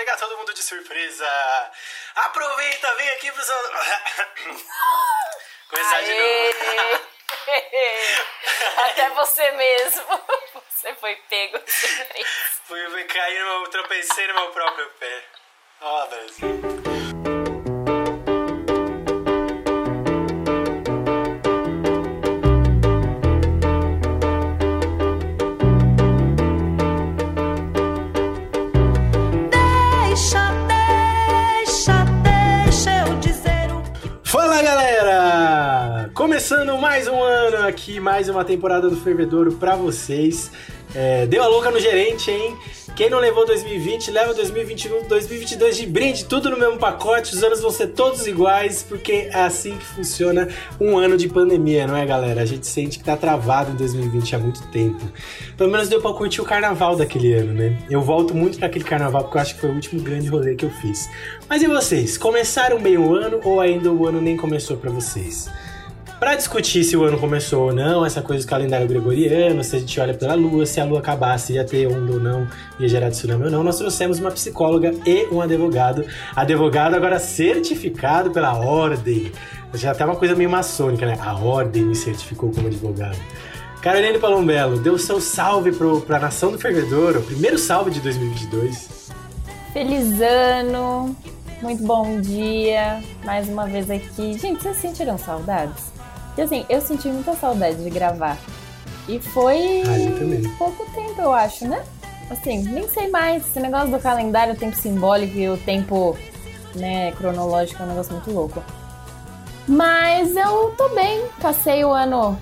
pegar todo mundo de surpresa. Aproveita, vem aqui pro seu. Começar Aê. de novo. Até você mesmo. Você foi pego de surpresa. Fui, cair, no meu, tropecei no meu próprio pé. Ó, oh, Brasil. Começando mais um ano aqui, mais uma temporada do Fervedouro pra vocês. É, deu a louca no gerente, hein? Quem não levou 2020, leva 2021, 2022 de brinde, tudo no mesmo pacote. Os anos vão ser todos iguais, porque é assim que funciona um ano de pandemia, não é, galera? A gente sente que tá travado em 2020 há muito tempo. Pelo menos deu pra curtir o carnaval daquele ano, né? Eu volto muito para aquele carnaval porque eu acho que foi o último grande rolê que eu fiz. Mas e vocês? Começaram bem o ano ou ainda o ano nem começou para vocês? Para discutir se o ano começou ou não, essa coisa do calendário gregoriano, se a gente olha pela lua, se a lua acabasse ia ter onda ou não, ia gerar tsunami ou não, nós trouxemos uma psicóloga e um advogado. Advogado agora certificado pela ordem. Já tá uma coisa meio maçônica, né? A ordem me certificou como advogado. Carolina Palombello, dê o seu salve pro, pra nação do Fervedouro, primeiro salve de 2022. Feliz ano, muito bom dia, mais uma vez aqui. Gente, vocês sentiram saudades? E assim, eu senti muita saudade de gravar. E foi ah, pouco tempo, eu acho, né? Assim, nem sei mais. Esse negócio do calendário, o tempo simbólico e o tempo né, cronológico é um negócio muito louco. Mas eu tô bem. Passei o ano,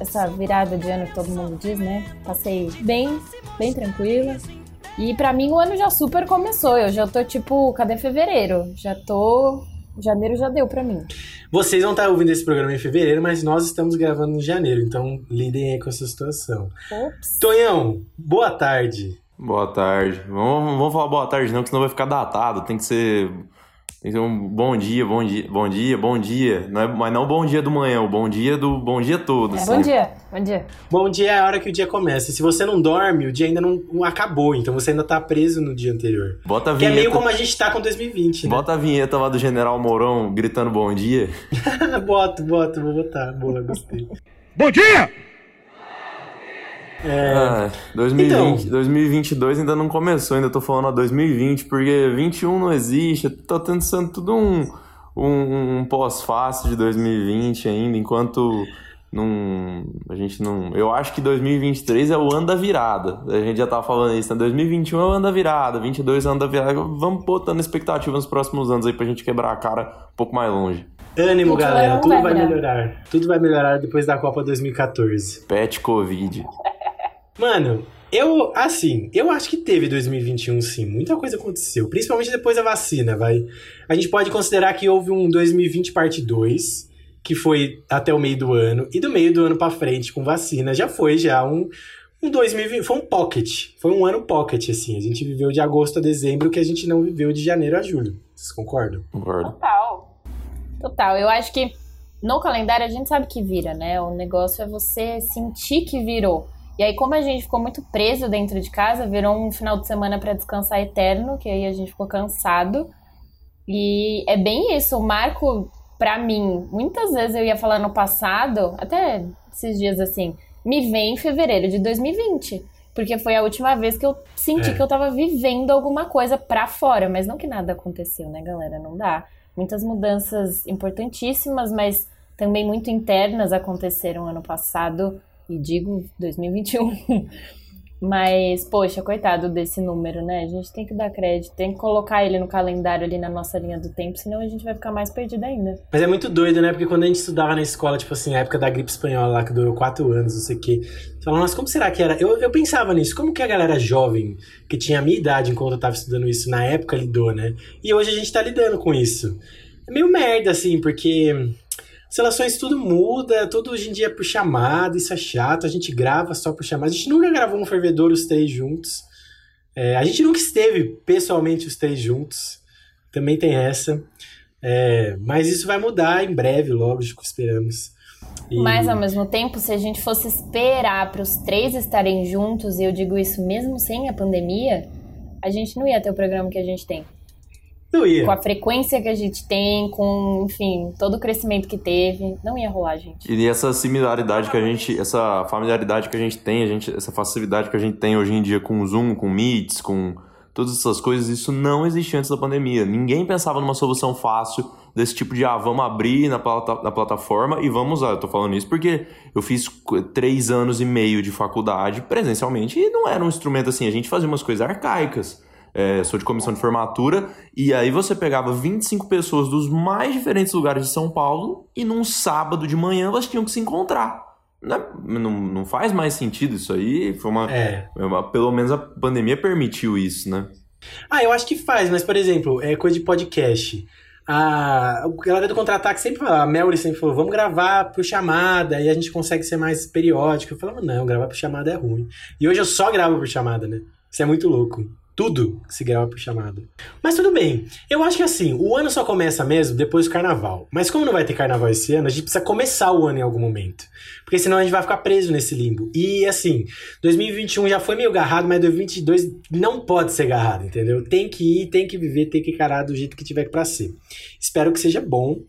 essa virada de ano que todo mundo diz, né? Passei bem, bem tranquila. E para mim o ano já super começou. Eu já tô tipo, cadê fevereiro? Já tô Janeiro já deu para mim. Vocês vão estar ouvindo esse programa em fevereiro, mas nós estamos gravando em janeiro, então lidem aí com essa situação. Ops. Tonhão, boa tarde. Boa tarde. Vamos, vamos falar boa tarde não, que senão vai ficar datado. Tem que ser então, bom dia, bom dia, bom dia, bom dia. Não é, mas não bom dia do manhã, o bom dia do bom dia todo. É, assim. Bom dia, bom dia. Bom dia é a hora que o dia começa. Se você não dorme, o dia ainda não, não acabou, então você ainda tá preso no dia anterior. Bota a vinheta. Que é meio como a gente tá com 2020, né? Bota a vinheta lá do General Mourão gritando bom dia. boto, boto, vou botar. Boa, gostei. bom dia! É... Ah, 2020, então... 2022 ainda não começou, ainda tô falando a 2020, porque 21 não existe, tá tendo sendo tudo um, um, um pós-fácil de 2020 ainda, enquanto não, a gente não. Eu acho que 2023 é o ano da virada. A gente já tava falando isso, né? 2021 é o ano da virada, 22 é o ano da virada. Vamos botando expectativa nos próximos anos aí pra gente quebrar a cara um pouco mais longe. Ânimo, galera, tudo vai melhorar. Tudo vai melhorar depois da Copa 2014. Pet Covid. Mano, eu, assim, eu acho que teve 2021 sim. Muita coisa aconteceu. Principalmente depois da vacina, vai. A gente pode considerar que houve um 2020 parte 2, que foi até o meio do ano. E do meio do ano pra frente, com vacina, já foi já um, um 2020. Foi um pocket. Foi um ano pocket, assim. A gente viveu de agosto a dezembro, que a gente não viveu de janeiro a julho. Vocês concordam? Concordo. Total. Total. Eu acho que no calendário a gente sabe que vira, né? O negócio é você sentir que virou. E aí, como a gente ficou muito preso dentro de casa, virou um final de semana para descansar eterno, que aí a gente ficou cansado. E é bem isso, o marco, para mim, muitas vezes eu ia falar no passado, até esses dias assim, me vem em fevereiro de 2020. Porque foi a última vez que eu senti é. que eu tava vivendo alguma coisa pra fora. Mas não que nada aconteceu, né, galera? Não dá. Muitas mudanças importantíssimas, mas também muito internas aconteceram ano passado e digo 2021. Mas, poxa, coitado desse número, né? A gente tem que dar crédito, tem que colocar ele no calendário ali na nossa linha do tempo, senão a gente vai ficar mais perdido ainda. Mas é muito doido, né? Porque quando a gente estudava na escola, tipo assim, a época da gripe espanhola lá, que durou quatro anos, não sei o quê, você fala, nossa, como será que era? Eu, eu pensava nisso, como que a galera jovem, que tinha a minha idade enquanto eu tava estudando isso, na época lidou, né? E hoje a gente tá lidando com isso. É meio merda, assim, porque as relações tudo muda, tudo hoje em dia é por chamada, isso é chato, a gente grava só por chamada. A gente nunca gravou um fervedor os três juntos. É, a gente nunca esteve pessoalmente os três juntos. Também tem essa. É, mas isso vai mudar em breve, lógico, esperamos. E... Mas ao mesmo tempo, se a gente fosse esperar para os três estarem juntos, e eu digo isso mesmo sem a pandemia, a gente não ia ter o programa que a gente tem. Não ia. Com a frequência que a gente tem, com, enfim, todo o crescimento que teve, não ia rolar, gente. E essa similaridade que a gente, essa familiaridade que a gente tem, a gente, essa facilidade que a gente tem hoje em dia com o Zoom, com Meets, com todas essas coisas, isso não existia antes da pandemia. Ninguém pensava numa solução fácil desse tipo de, ah, vamos abrir na, plata, na plataforma e vamos usar. Eu tô falando isso porque eu fiz três anos e meio de faculdade presencialmente e não era um instrumento assim, a gente fazia umas coisas arcaicas é, sou de comissão de formatura, e aí você pegava 25 pessoas dos mais diferentes lugares de São Paulo, e num sábado de manhã elas tinham que se encontrar. Não, é, não, não faz mais sentido isso aí. Foi uma, é. uma, Pelo menos a pandemia permitiu isso, né? Ah, eu acho que faz, mas, por exemplo, é coisa de podcast. A, a galera do contra-ataque sempre fala, a Melry sempre falou, vamos gravar por chamada, e a gente consegue ser mais periódico. Eu falava, não, gravar por chamada é ruim. E hoje eu só gravo por chamada, né? Isso é muito louco tudo se grava por chamada. Mas tudo bem. Eu acho que assim, o ano só começa mesmo depois do carnaval. Mas como não vai ter carnaval esse ano, a gente precisa começar o ano em algum momento. Porque senão a gente vai ficar preso nesse limbo. E assim, 2021 já foi meio garrado, mas 2022 não pode ser garrado, entendeu? Tem que ir, tem que viver, tem que encarar do jeito que tiver para ser. Espero que seja bom.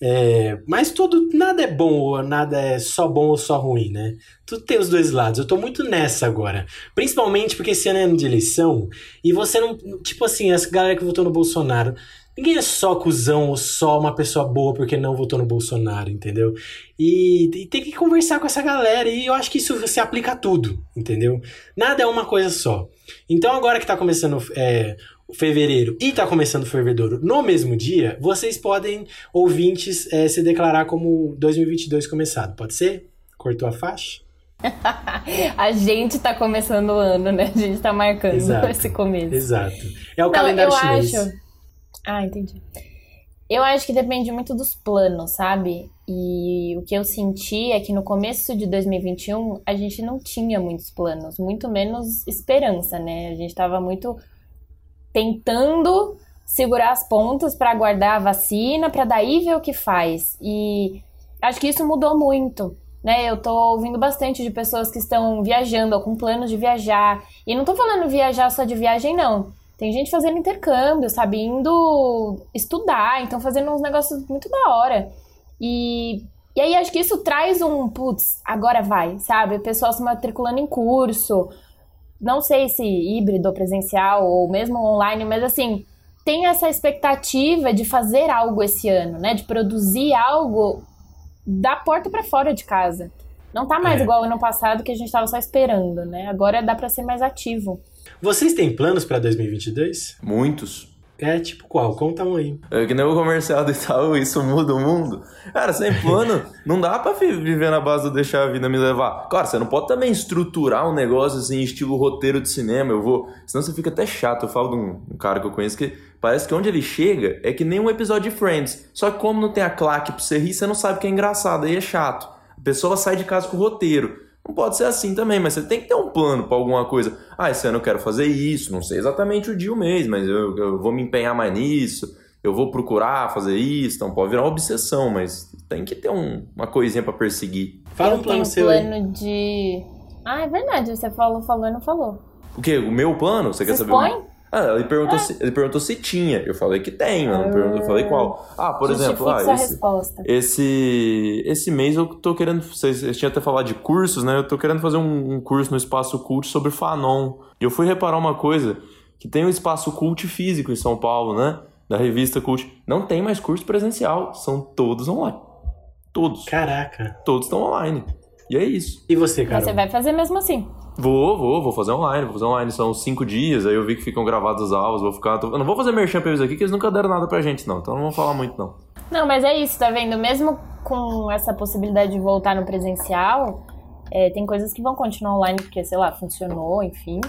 É, mas tudo, nada é bom ou nada é só bom ou só ruim, né? Tudo tem os dois lados. Eu tô muito nessa agora. Principalmente porque esse ano é ano de eleição e você não. Tipo assim, essa galera que votou no Bolsonaro. Ninguém é só cuzão ou só uma pessoa boa porque não votou no Bolsonaro, entendeu? E, e, tem que conversar com essa galera e eu acho que isso se aplica a tudo, entendeu? Nada é uma coisa só. Então agora que tá começando é, fevereiro e tá começando fevereiro no mesmo dia, vocês podem, ouvintes, é, se declarar como 2022 começado. Pode ser? Cortou a faixa? a gente tá começando o ano, né? A gente tá marcando exato, esse começo. Exato. É o Não, calendário eu chinês. Acho... Ah, entendi. Eu acho que depende muito dos planos, sabe? E o que eu senti é que no começo de 2021 a gente não tinha muitos planos, muito menos esperança, né? A gente tava muito tentando segurar as pontas para aguardar a vacina, para daí ver o que faz. E acho que isso mudou muito. Né, eu tô ouvindo bastante de pessoas que estão viajando ou com planos de viajar. E não tô falando viajar só de viagem, não. Tem gente fazendo intercâmbio, sabe? Indo estudar, então fazendo uns negócios muito da hora. E, e aí acho que isso traz um, putz, agora vai, sabe? O pessoal se matriculando em curso, não sei se híbrido, presencial ou mesmo online, mas assim, tem essa expectativa de fazer algo esse ano, né? De produzir algo da porta para fora de casa. Não tá mais é. igual ano passado que a gente tava só esperando, né? Agora dá para ser mais ativo. Vocês têm planos para 2022? Muitos. É, tipo qual? Conta um aí. É que nem o comercial do Itaú, isso muda o mundo. Cara, sem plano, não dá pra viver na base do deixar a vida me levar. Claro, você não pode também estruturar um negócio assim, estilo roteiro de cinema. Eu vou. Senão você fica até chato. Eu falo de um, um cara que eu conheço que parece que onde ele chega é que nem um episódio de Friends. Só que como não tem a claque pra você rir, você não sabe que é engraçado, aí é chato. A pessoa sai de casa com o roteiro. Não pode ser assim também, mas você tem que ter um plano para alguma coisa. Ah, esse ano eu quero fazer isso, não sei exatamente o dia o mês, mas eu, eu vou me empenhar mais nisso, eu vou procurar fazer isso, então pode virar uma obsessão, mas tem que ter um, uma coisinha para perseguir. Fala um plano seu. plano aí. de. Ah, é verdade, você falou, falou e não falou. O quê? O meu plano? Você, você quer saber? Expõe? Ah, ele perguntou, é. se, ele perguntou se tinha. Eu falei que tem, eu, eu falei qual. Ah, por exemplo, ah, esse, esse, esse mês eu tô querendo. Vocês, vocês tinham até falado de cursos, né? Eu tô querendo fazer um, um, curso no Espaço Cult sobre Fanon. E eu fui reparar uma coisa: que tem um espaço cult físico em São Paulo, né? Da revista Cult. Não tem mais curso presencial, são todos online. Todos. Caraca. Todos estão online. E é isso. E você, cara? Você vai fazer mesmo assim. Vou, vou, vou fazer online, vou fazer online. São cinco dias, aí eu vi que ficam gravados os aulas, vou ficar. Eu não vou fazer merchan pra eles aqui, que eles nunca deram nada pra gente, não. Então não vou falar muito, não. Não, mas é isso, tá vendo? Mesmo com essa possibilidade de voltar no presencial, é, tem coisas que vão continuar online, porque, sei lá, funcionou, enfim.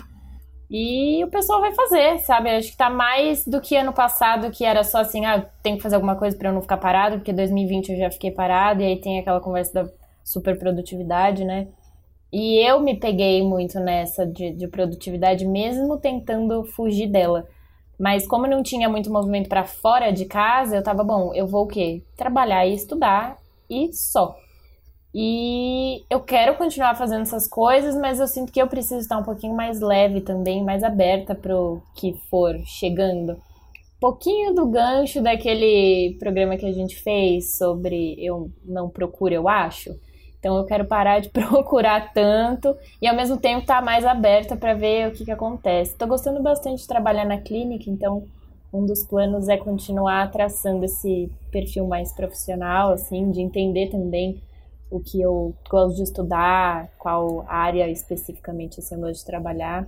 E o pessoal vai fazer, sabe? Acho que tá mais do que ano passado, que era só assim, ah, tem que fazer alguma coisa para eu não ficar parado, porque 2020 eu já fiquei parado, e aí tem aquela conversa da super produtividade, né? E eu me peguei muito nessa de, de produtividade, mesmo tentando fugir dela. Mas como não tinha muito movimento para fora de casa, eu tava, bom, eu vou o quê? Trabalhar e estudar e só. E eu quero continuar fazendo essas coisas, mas eu sinto que eu preciso estar um pouquinho mais leve também, mais aberta para o que for chegando. Pouquinho do gancho daquele programa que a gente fez sobre eu não procuro, eu acho. Então eu quero parar de procurar tanto e ao mesmo tempo estar tá mais aberta para ver o que, que acontece. Estou gostando bastante de trabalhar na clínica, então um dos planos é continuar traçando esse perfil mais profissional, assim, de entender também o que eu gosto de estudar, qual área especificamente assim, eu gosto de trabalhar.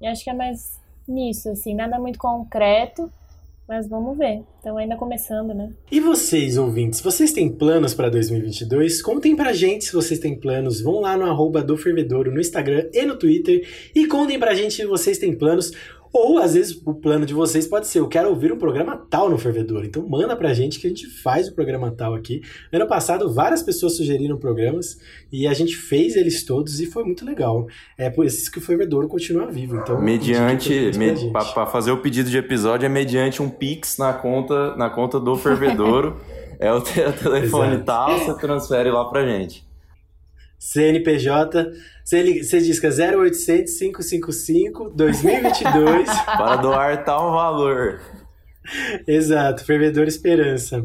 E acho que é mais nisso, assim, nada muito concreto, mas vamos ver. Então ainda começando, né? E vocês, ouvintes, vocês têm planos para 2022? Contem pra gente se vocês têm planos. Vão lá no arroba do Fervedouro no Instagram e no Twitter e contem pra gente se vocês têm planos. Ou, às vezes, o plano de vocês pode ser: eu quero ouvir um programa tal no Fervedor. Então, manda pra gente que a gente faz o programa tal aqui. Ano passado, várias pessoas sugeriram programas e a gente fez eles todos e foi muito legal. É por isso que o Fervedor continua vivo. Então, mediante, me, para fazer o pedido de episódio, é mediante um Pix na conta, na conta do Fervedouro. é o, te, o telefone Exato. tal, você transfere lá pra gente. CNPJ, você, você disca 0800 555 2022. Para doar tal valor. Exato, Fervedor Esperança.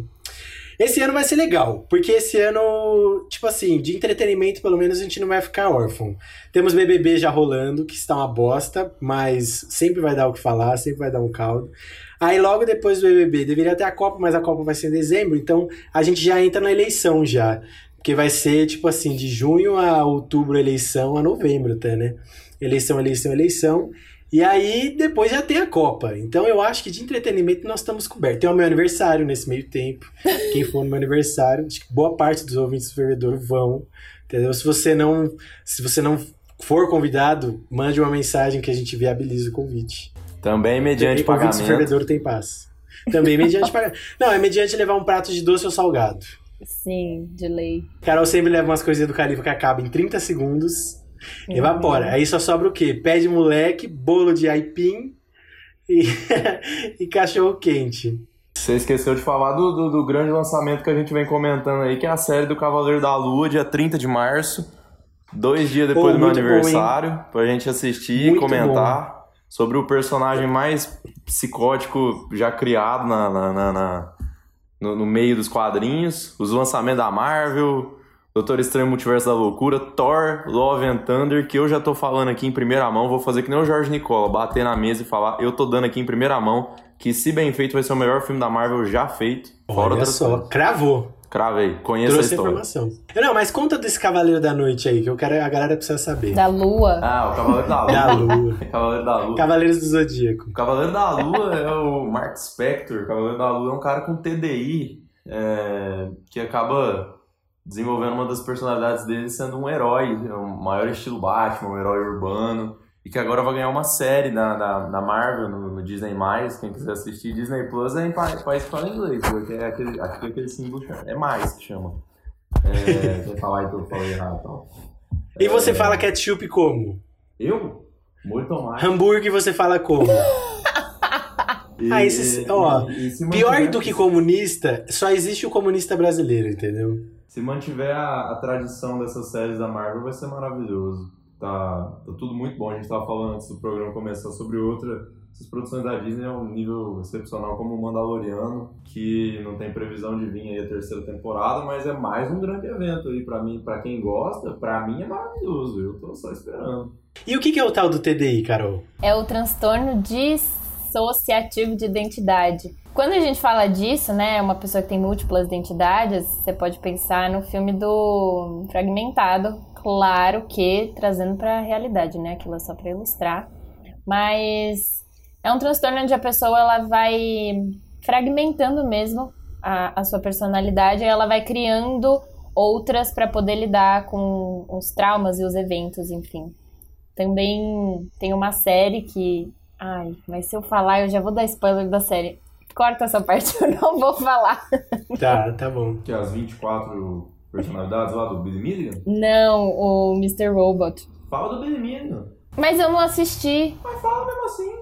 Esse ano vai ser legal, porque esse ano, tipo assim, de entretenimento, pelo menos a gente não vai ficar órfão. Temos BBB já rolando, que está uma bosta, mas sempre vai dar o que falar, sempre vai dar um caldo. Aí logo depois do BBB, deveria ter a Copa, mas a Copa vai ser em dezembro, então a gente já entra na eleição já. Porque vai ser, tipo assim, de junho a outubro eleição, a novembro até, né? Eleição, eleição, eleição. E aí depois já tem a Copa. Então eu acho que de entretenimento nós estamos cobertos. Tem o meu aniversário nesse meio tempo. Quem for no meu aniversário, acho que boa parte dos ouvintes do Fervedor vão. Entendeu? Se você não, se você não for convidado, mande uma mensagem que a gente viabiliza o convite. Também mediante Também pagamento. O Fervedor tem paz. Também mediante pagamento. Não, é mediante levar um prato de doce ou salgado. Sim, de lei. Carol sempre leva umas coisinhas do Califa que acabam em 30 segundos. Uhum. Evapora. Aí só sobra o quê? Pé de moleque, bolo de aipim e, e cachorro quente. Você esqueceu de falar do, do, do, grande lançamento que a gente vem comentando aí, que é a série do Cavaleiro da Lua, dia 30 de março. Dois dias depois Pô, do meu aniversário, bom, pra gente assistir muito e comentar bom. sobre o personagem mais psicótico já criado na, na, na, na no, no meio dos quadrinhos, os lançamentos da Marvel, Doutor Estranho Multiverso da Loucura, Thor, Love and Thunder, que eu já tô falando aqui em primeira mão, vou fazer que nem o Jorge Nicola, bater na mesa e falar, eu tô dando aqui em primeira mão, que se bem feito vai ser o melhor filme da Marvel já feito. Fora Olha só, coisas. cravou. Cravei, conheço Trouxe a história. informação. Não, mas conta desse Cavaleiro da Noite aí, que eu quero, a galera precisa saber. Da Lua. Ah, o Cavaleiro da Lua. da Lua. Cavaleiro da Lua. Cavaleiros do Zodíaco. O Cavaleiro da Lua é o Mark Spector. O Cavaleiro da Lua é um cara com TDI é, que acaba desenvolvendo uma das personalidades dele sendo um herói, o é maior estilo Batman, um herói urbano, e que agora vai ganhar uma série na, na Marvel, no, no, Disney+, quem quiser assistir, Disney Plus é em país que fala inglês, porque é aquele, aquele símbolo, é mais que chama. É, quem falar então falei errado então. E você é, fala ketchup como? Eu? Muito mais. Hambúrguer você fala como? E, ah, esse, ó, e, e pior do que comunista, só existe o comunista brasileiro, entendeu? Se mantiver a, a, tradição dessas séries da Marvel, vai ser maravilhoso. Tá, tá tudo muito bom. A gente tava falando antes do programa começar sobre outra. Essas produções da Disney é um nível excepcional como o Mandaloriano, que não tem previsão de vir aí a terceira temporada, mas é mais um grande evento aí para mim, para quem gosta, para mim é maravilhoso. Eu tô só esperando. E o que é o tal do TDI, Carol? É o transtorno de associativo de identidade. Quando a gente fala disso, né, uma pessoa que tem múltiplas identidades, você pode pensar no filme do Fragmentado, claro que trazendo para a realidade, né, aquilo é só para ilustrar, mas é um transtorno onde a pessoa ela vai fragmentando mesmo a, a sua personalidade, e ela vai criando outras para poder lidar com os traumas e os eventos, enfim. Também tem uma série que Ai, mas se eu falar, eu já vou dar spoiler da série. Corta essa parte, eu não vou falar. Tá, tá bom. Que é as 24 personalidades lá do Billy Milligan? Não, o Mr. Robot. Fala do Billy Milligan. Mas eu não assisti. Mas fala mesmo assim.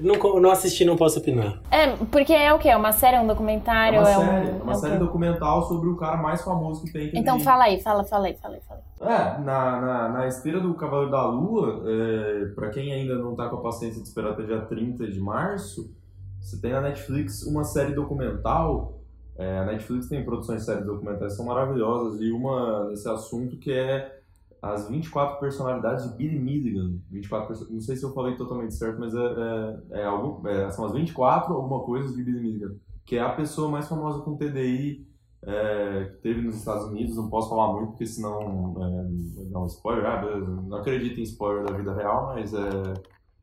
Não, não assisti, não posso opinar. É, porque é o quê? É uma série, é um documentário? É uma é série, um, uma é série documental sobre o cara mais famoso que tem. Que Então tem... fala aí, fala, fala aí, fala aí, fala aí. É, na, na, na esteira do Cavaleiro da Lua, é, pra quem ainda não tá com a paciência de esperar até dia 30 de março, você tem na Netflix uma série documental. É, a Netflix tem produções séries documentais que são maravilhosas, e uma nesse assunto que é as 24 personalidades de Billy Milligan. 24, não sei se eu falei totalmente certo, mas é, é, é algo, é, são as 24 alguma coisa de Billy Milligan, que é a pessoa mais famosa com TDI é, que teve nos Estados Unidos. Não posso falar muito, porque senão é, um spoiler. Ah, não acredito em spoiler da vida real, mas é,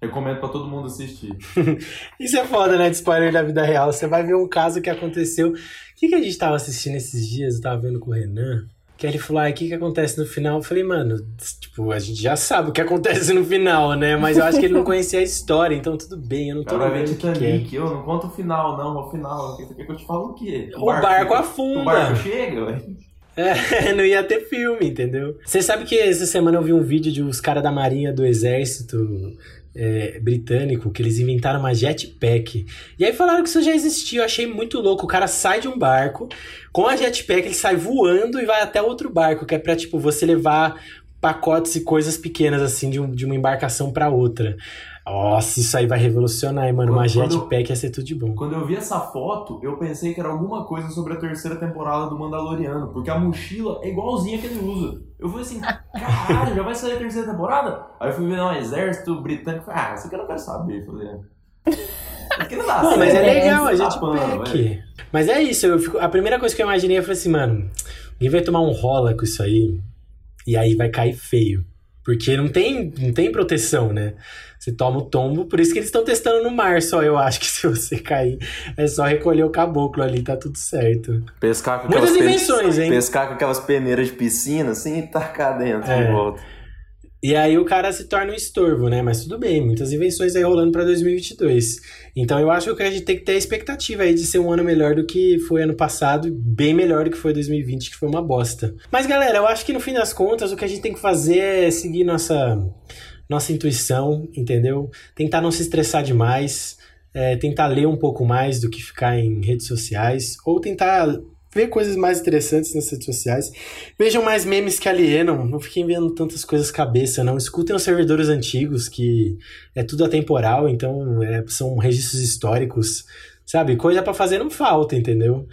recomendo para todo mundo assistir. Isso é foda, né? De spoiler da vida real. Você vai ver um caso que aconteceu. O que, que a gente tava assistindo esses dias? Eu tava vendo com o Renan. Que ele falou, ah, o que que acontece no final? Eu falei, mano, tipo, a gente já sabe o que acontece no final, né? Mas eu acho que ele não conhecia a história, então tudo bem, eu não tô Cara, vai lembrando ver o que, que é. Eu não conto o final, não, o final. Quer que eu te falo o quê? O barco afunda. O barco chega, velho. É, não ia ter filme, entendeu? Você sabe que essa semana eu vi um vídeo de os caras da Marinha do Exército é, britânico que eles inventaram uma jetpack. E aí falaram que isso já existia. Eu achei muito louco. O cara sai de um barco, com a jetpack ele sai voando e vai até outro barco, que é pra, tipo, você levar pacotes e coisas pequenas, assim, de, um, de uma embarcação para outra. Nossa, isso aí vai revolucionar, hein, mano. Uma Quando- eu- jetpack ia ser tudo de bom. Quando eu vi essa foto, eu pensei que era alguma coisa sobre a terceira temporada do Mandaloriano, porque a mochila é igualzinha que ele usa. Eu falei assim, caralho, já vai sair a terceira temporada? Aí eu fui ver, não, exército britânico, falei, ah, isso aqui eu não quero saber. Falei, é. Aqui não dá Não, mas é legal, a Tá pano, velho. jetpack. Mas é isso, eu fico- a primeira coisa que eu imaginei, eu falei assim, mano, alguém vai tomar um rola com isso aí, e aí vai cair feio. Porque não tem, não tem proteção, né? Você toma o tombo, por isso que eles estão testando no mar só. Eu acho que se você cair, é só recolher o caboclo ali, tá tudo certo. Pescar com Muitas invenções, hein? Pescar com aquelas peneiras de piscina, assim, e tacar dentro É. de volta. E aí o cara se torna um estorvo, né? Mas tudo bem, muitas invenções aí rolando pra 2022. Então eu acho que a gente tem que ter a expectativa aí de ser um ano melhor do que foi ano passado, bem melhor do que foi 2020, que foi uma bosta. Mas galera, eu acho que no fim das contas o que a gente tem que fazer é seguir nossa nossa intuição, entendeu? Tentar não se estressar demais, é, tentar ler um pouco mais do que ficar em redes sociais, ou tentar ver coisas mais interessantes nas redes sociais. Vejam mais memes que alienam, não fiquem vendo tantas coisas cabeça, não. Escutem os servidores antigos, que é tudo atemporal, então é, são registros históricos, sabe? Coisa pra fazer não falta, entendeu?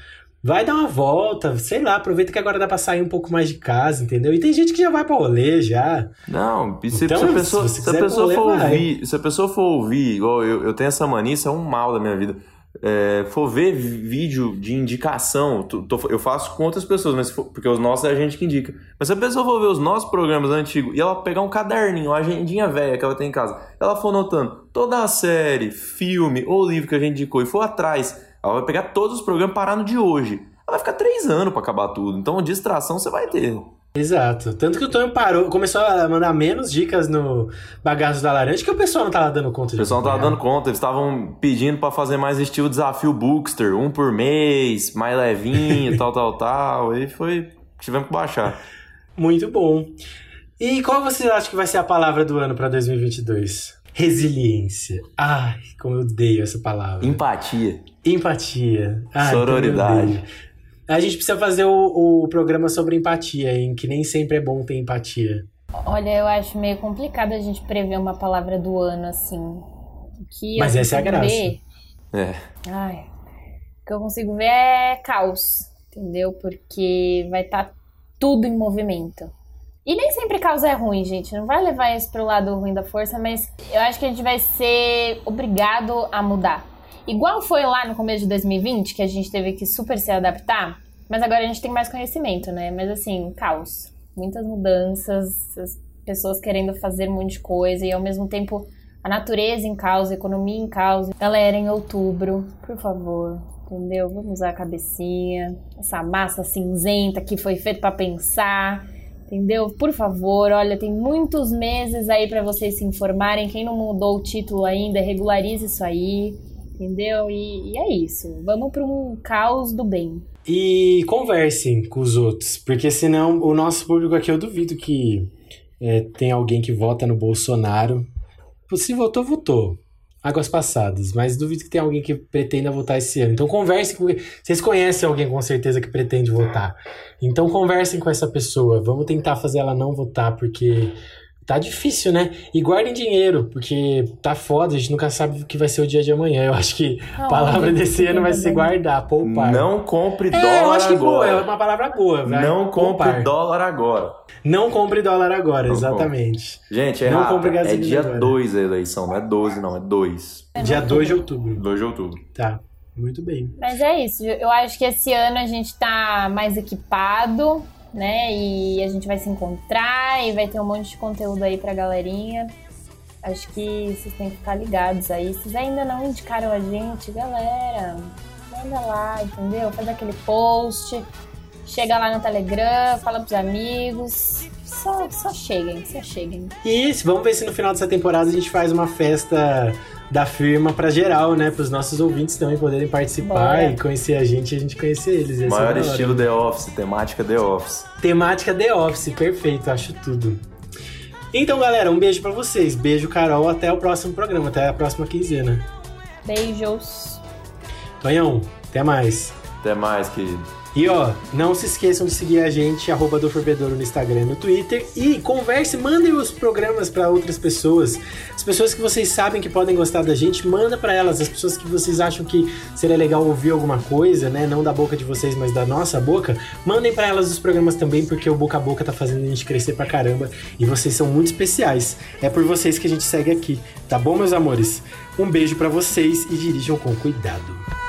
Vai dar uma volta, sei lá, aproveita que agora dá pra sair um pouco mais de casa, entendeu? E tem gente que já vai pra rolê já. Não, se, Então, se a pessoa, se se a quiser pessoa rolê, for vai. ouvir, se a pessoa for ouvir, igual eu, eu tenho essa mania, isso é um mal da minha vida. É, for ver vídeo de indicação, tô- tô- eu faço com outras pessoas, mas for- porque os nossos é a gente que indica. Mas se a pessoa for ver os nossos programas antigos e ela pegar um caderninho, uma agendinha velha que ela tem em casa, ela for anotando toda a série, filme ou livro que a gente indicou e for atrás, ela vai pegar todos os programas parando de hoje. Ela vai ficar três anos pra acabar tudo. Então, distração você vai ter. Exato. Tanto que o Tonho parou, começou a mandar menos dicas no Bagaço da Laranja, que o pessoal não tava dando conta O pessoal não tava dando conta, eles estavam pedindo pra fazer mais estilo desafio Bookster, um por mês, mais levinho, tal, tal, tal. Aí foi. Tivemos que baixar. Muito bom. E qual você acha que vai ser a palavra do ano pra 2022? Resiliência. Ai, como eu odeio essa palavra. Empatia. Empatia. Ai, Sororidade. A gente precisa fazer o, o programa sobre empatia, hein? Que nem sempre é bom ter empatia. Olha, eu acho meio complicado a gente prever uma palavra do ano assim. O que Mas essa é a graça. ver- É. Ai, o que eu consigo ver é caos, entendeu? Porque vai estar tudo em movimento. E nem sempre caos é ruim, gente. Não vai levar isso pro lado ruim da força, mas eu acho que a gente vai ser obrigado a mudar. Igual foi lá no começo de 2020, que a gente teve que super se adaptar, mas agora a gente tem mais conhecimento, né? Mas assim, caos. Muitas mudanças, as pessoas querendo fazer um monte de coisa e ao mesmo tempo a natureza em caos, a economia em caos. Galera, em outubro, por favor, entendeu? Vamos usar a cabecinha, essa massa cinzenta que foi feita pra pensar, entendeu? Por favor, olha, tem muitos meses aí pra vocês se informarem. Quem não mudou o título ainda, regularize isso aí, entendeu? E, e é isso. Vamos pra um caos do bem. E conversem com os outros, porque senão o nosso público aqui eu duvido que é, tem alguém que vota no Bolsonaro. Se votou, votou. águas passadas, mas duvido que tenha alguém que pretenda votar esse ano. Então conversem com. Vocês conhecem alguém com certeza que pretende votar. Então conversem com essa pessoa. Vamos tentar fazer ela não votar, porque tá difícil, né? E guardem dinheiro, porque tá foda, a gente nunca sabe o que vai ser o dia de amanhã. Eu acho que a palavra desse ano vai ser guardar, poupar. Não compre dólar agora. É, eu acho que boa, é uma palavra boa, vai. Não compre poupar. dólar agora. Não compre dólar agora, não exatamente. Compre. Gente, é não compre gasolina É dia 2 a eleição, não é 12 não, é 2. É dia 2 de outubro. 2 de outubro. Tá. Muito bem. Mas é isso. Eu acho que esse ano a gente tá mais equipado, né? E a gente vai se encontrar e vai ter um monte de conteúdo aí pra galerinha. Acho que vocês têm que ficar ligados aí. Vocês ainda não indicaram a gente, galera, manda lá, entendeu? Faz aquele post, chega lá no Telegram, fala pros amigos. Só, só cheguem, só cheguem. Isso, vamos ver se no final dessa temporada a gente faz uma festa da firma para geral, né? Para os nossos ouvintes também poderem participar Bora. e conhecer a gente e a gente conhecer eles. Esse Maior é estilo The Office, temática The Office. Temática The Office, perfeito, acho tudo. Então, galera, um beijo para vocês. Beijo, Carol. Até o próximo programa, até a próxima quinzena. Beijos. Tonhão, até mais. Até mais, querido. E ó, não se esqueçam de seguir a gente, arroba do Forbedouro no Instagram e no Twitter. E converse, mandem os programas para outras pessoas. As pessoas que vocês sabem que podem gostar da gente, manda para elas. As pessoas que vocês acham que seria legal ouvir alguma coisa, né? Não da boca de vocês, mas da nossa boca. Mandem para elas os programas também, porque o boca a boca tá fazendo a gente crescer pra caramba. E vocês são muito especiais. É por vocês que a gente segue aqui, tá bom, meus amores? Um beijo para vocês e dirijam com cuidado.